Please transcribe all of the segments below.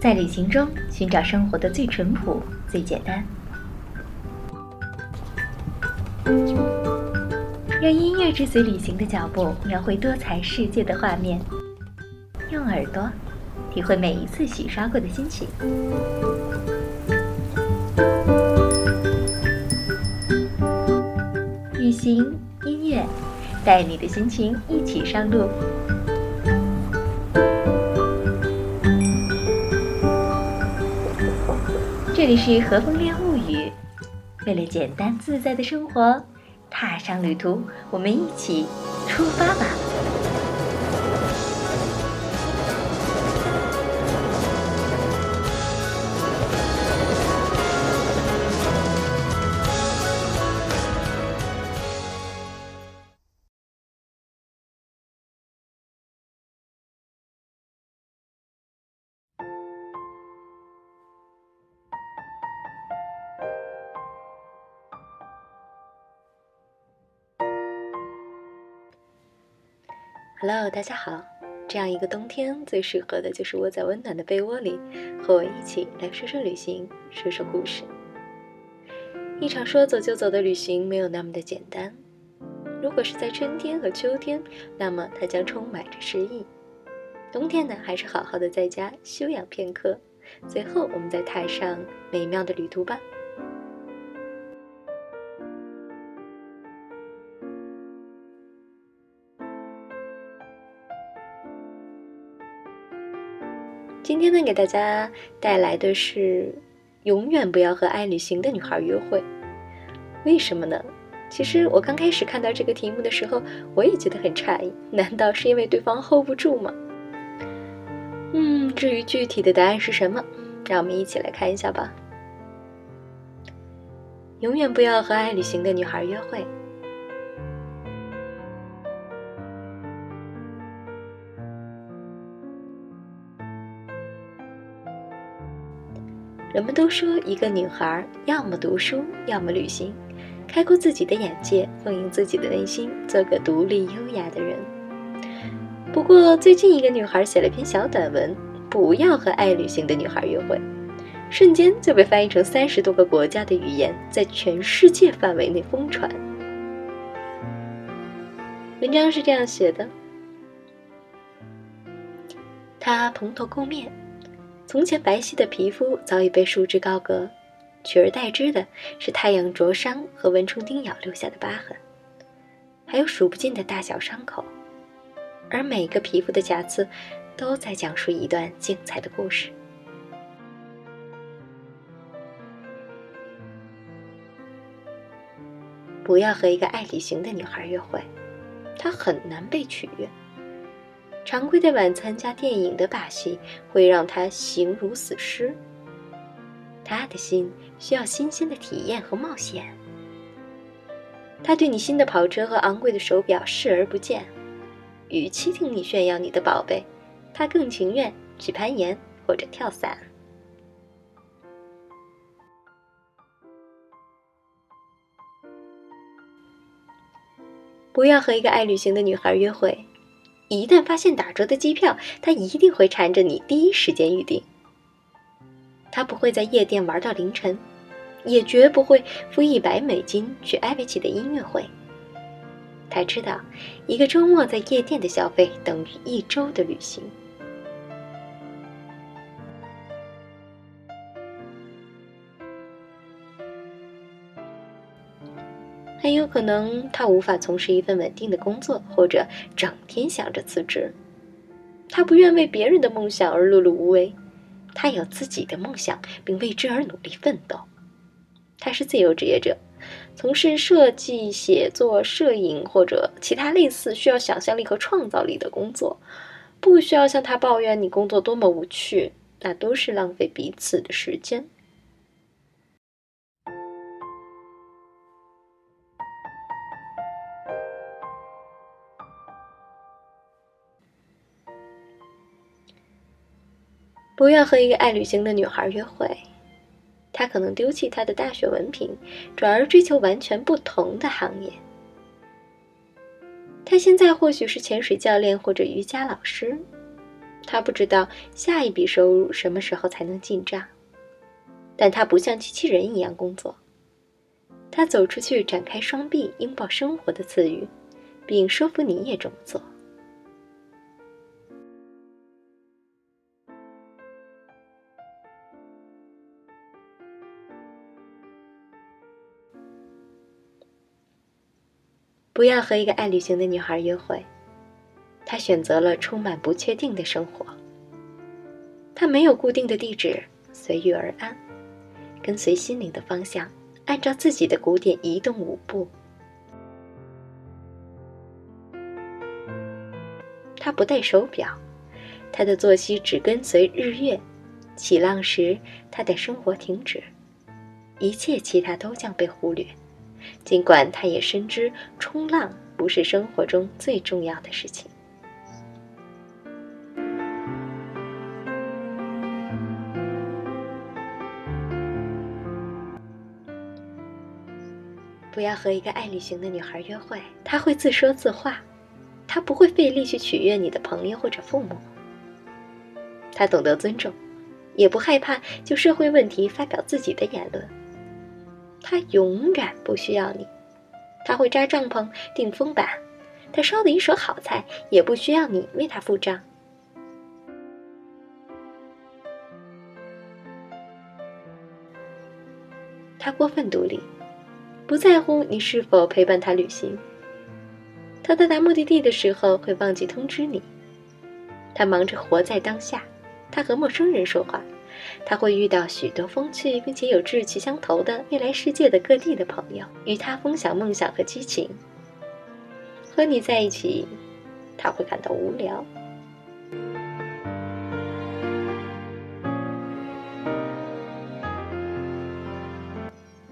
在旅行中寻找生活的最淳朴、最简单，让音乐追随旅行的脚步，描绘多彩世界的画面。用耳朵体会每一次洗刷过的心情。行音乐，带你的心情一起上路。这里是和风恋物语，为了简单自在的生活，踏上旅途，我们一起出发吧。Hello，大家好。这样一个冬天，最适合的就是窝在温暖的被窝里，和我一起来说说旅行，说说故事。一场说走就走的旅行没有那么的简单。如果是在春天和秋天，那么它将充满着诗意。冬天呢，还是好好的在家休养片刻，随后我们再踏上美妙的旅途吧。今天呢，给大家带来的是永远不要和爱旅行的女孩约会。为什么呢？其实我刚开始看到这个题目的时候，我也觉得很诧异。难道是因为对方 hold 不住吗？嗯，至于具体的答案是什么，让我们一起来看一下吧。永远不要和爱旅行的女孩约会。人们都说，一个女孩要么读书，要么旅行，开阔自己的眼界，丰盈自己的内心，做个独立优雅的人。不过，最近一个女孩写了篇小短文，不要和爱旅行的女孩约会，瞬间就被翻译成三十多个国家的语言，在全世界范围内疯传。文章是这样写的：她蓬头垢面。从前白皙的皮肤早已被束之高阁，取而代之的是太阳灼伤和蚊虫叮咬留下的疤痕，还有数不尽的大小伤口，而每个皮肤的瑕疵，都在讲述一段精彩的故事。不要和一个爱旅行的女孩约会，她很难被取悦。常规的晚餐加电影的把戏会让他形如死尸。他的心需要新鲜的体验和冒险。他对你新的跑车和昂贵的手表视而不见，与其听你炫耀你的宝贝，他更情愿去攀岩或者跳伞。不要和一个爱旅行的女孩约会。一旦发现打折的机票，他一定会缠着你第一时间预定。他不会在夜店玩到凌晨，也绝不会付一百美金去艾维奇的音乐会。他知道，一个周末在夜店的消费等于一周的旅行。很有可能他无法从事一份稳定的工作，或者整天想着辞职。他不愿为别人的梦想而碌碌无为，他有自己的梦想，并为之而努力奋斗。他是自由职业者，从事设计、写作、摄影或者其他类似需要想象力和创造力的工作。不需要向他抱怨你工作多么无趣，那都是浪费彼此的时间。不要和一个爱旅行的女孩约会，她可能丢弃她的大学文凭，转而追求完全不同的行业，他现在或许是潜水教练或者瑜伽老师，他不知道下一笔收入什么时候才能进账，但他不像机器人一样工作。他走出去，展开双臂，拥抱生活的赐予，并说服你也这么做。不要和一个爱旅行的女孩约会。她选择了充满不确定的生活。她没有固定的地址，随遇而安，跟随心灵的方向，按照自己的鼓点移动舞步。她不戴手表，她的作息只跟随日月，起浪时她的生活停止，一切其他都将被忽略。尽管他也深知冲浪不是生活中最重要的事情。不要和一个爱旅行的女孩约会，她会自说自话，她不会费力去取悦你的朋友或者父母。她懂得尊重，也不害怕就社会问题发表自己的言论。他永远不需要你，他会扎帐篷、钉风板，他烧的一手好菜也不需要你为他付账。他过分独立，不在乎你是否陪伴他旅行。他到达目的地的时候会忘记通知你。他忙着活在当下，他和陌生人说话。他会遇到许多风趣并且有志趣相投的未来世界的各地的朋友，与他分享梦想和激情。和你在一起，他会感到无聊。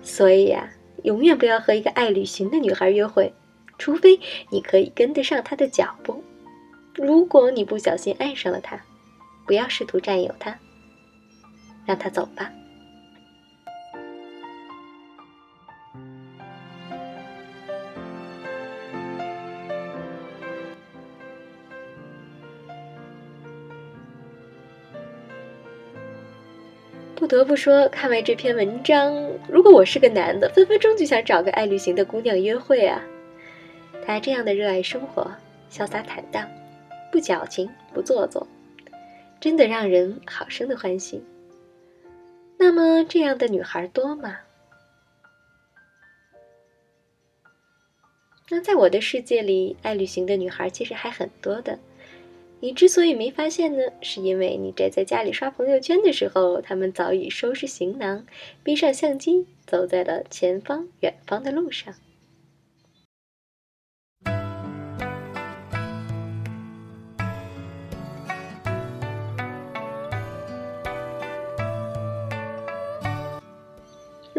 所以呀，永远不要和一个爱旅行的女孩约会，除非你可以跟得上她的脚步。如果你不小心爱上了她，不要试图占有她。让他走吧。不得不说，看完这篇文章，如果我是个男的，分分钟就想找个爱旅行的姑娘约会啊！他这样的热爱生活，潇洒坦荡，不矫情，不做作，真的让人好生的欢喜。那么，这样的女孩多吗？那在我的世界里，爱旅行的女孩其实还很多的。你之所以没发现呢，是因为你宅在家里刷朋友圈的时候，他们早已收拾行囊，背上相机，走在了前方、远方的路上。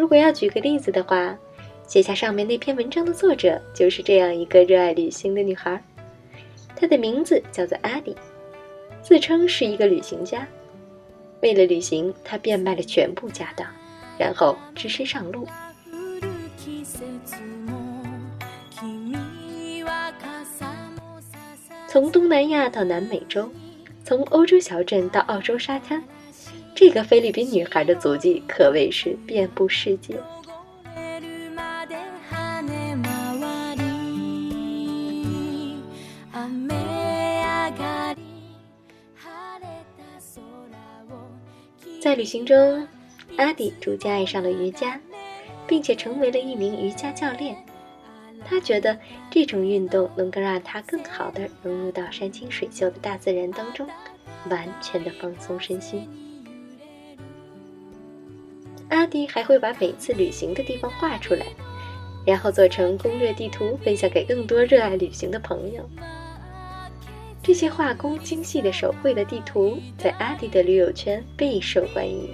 如果要举个例子的话，写下上面那篇文章的作者就是这样一个热爱旅行的女孩，她的名字叫做阿迪，自称是一个旅行家。为了旅行，她变卖了全部家当，然后只身上路，从东南亚到南美洲，从欧洲小镇到澳洲沙滩。这个菲律宾女孩的足迹可谓是遍布世界。在旅行中，阿迪逐渐爱上了瑜伽，并且成为了一名瑜伽教练。他觉得这种运动能够让他更好的融入到山清水秀的大自然当中，完全的放松身心。阿迪还会把每次旅行的地方画出来，然后做成攻略地图，分享给更多热爱旅行的朋友。这些画工精细的手绘的地图，在阿迪的驴友圈备受欢迎。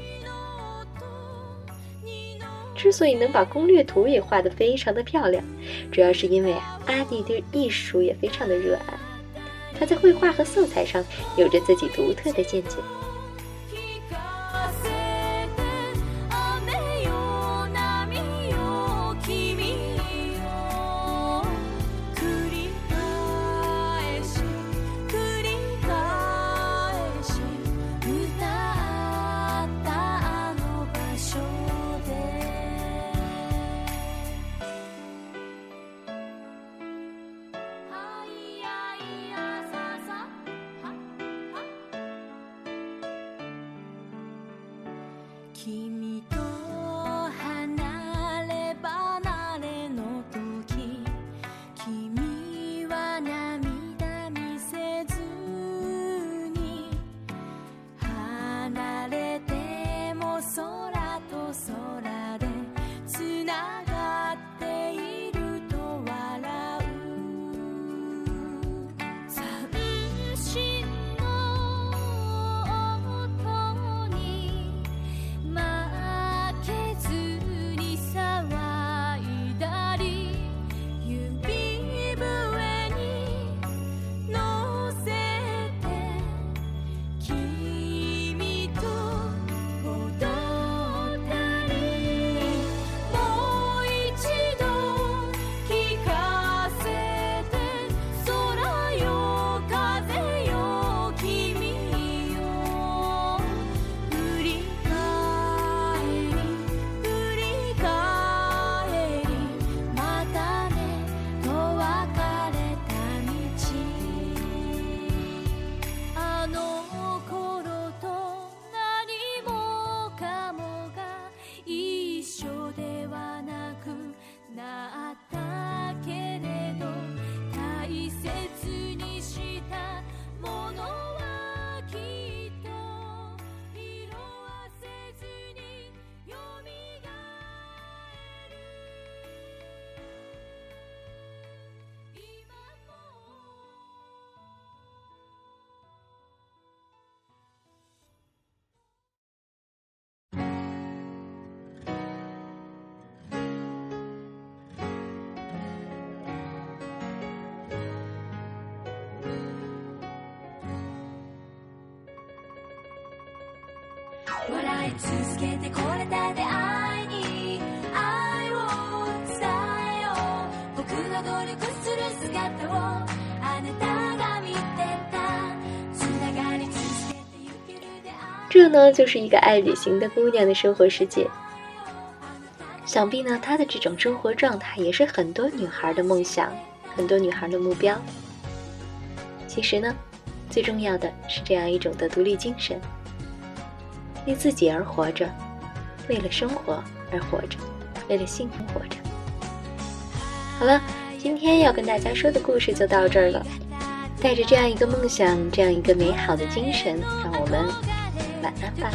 之所以能把攻略图也画得非常的漂亮，主要是因为阿迪对艺术也非常的热爱，他在绘画和色彩上有着自己独特的见解。君と这呢，就是一个爱旅行的姑娘的生活世界。想必呢，她的这种生活状态也是很多女孩的梦想，很多女孩的目标。其实呢，最重要的是这样一种的独立精神。为自己而活着，为了生活而活着，为了幸福活着。好了，今天要跟大家说的故事就到这儿了。带着这样一个梦想，这样一个美好的精神，让我们晚安吧。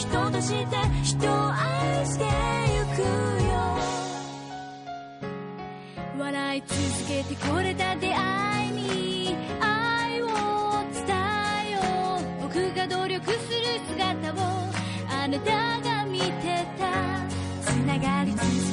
人として人を愛してゆくよ。笑い続けてこれた出会いに愛を伝えよう。僕が努力する姿をあなたが見てた。つながり続け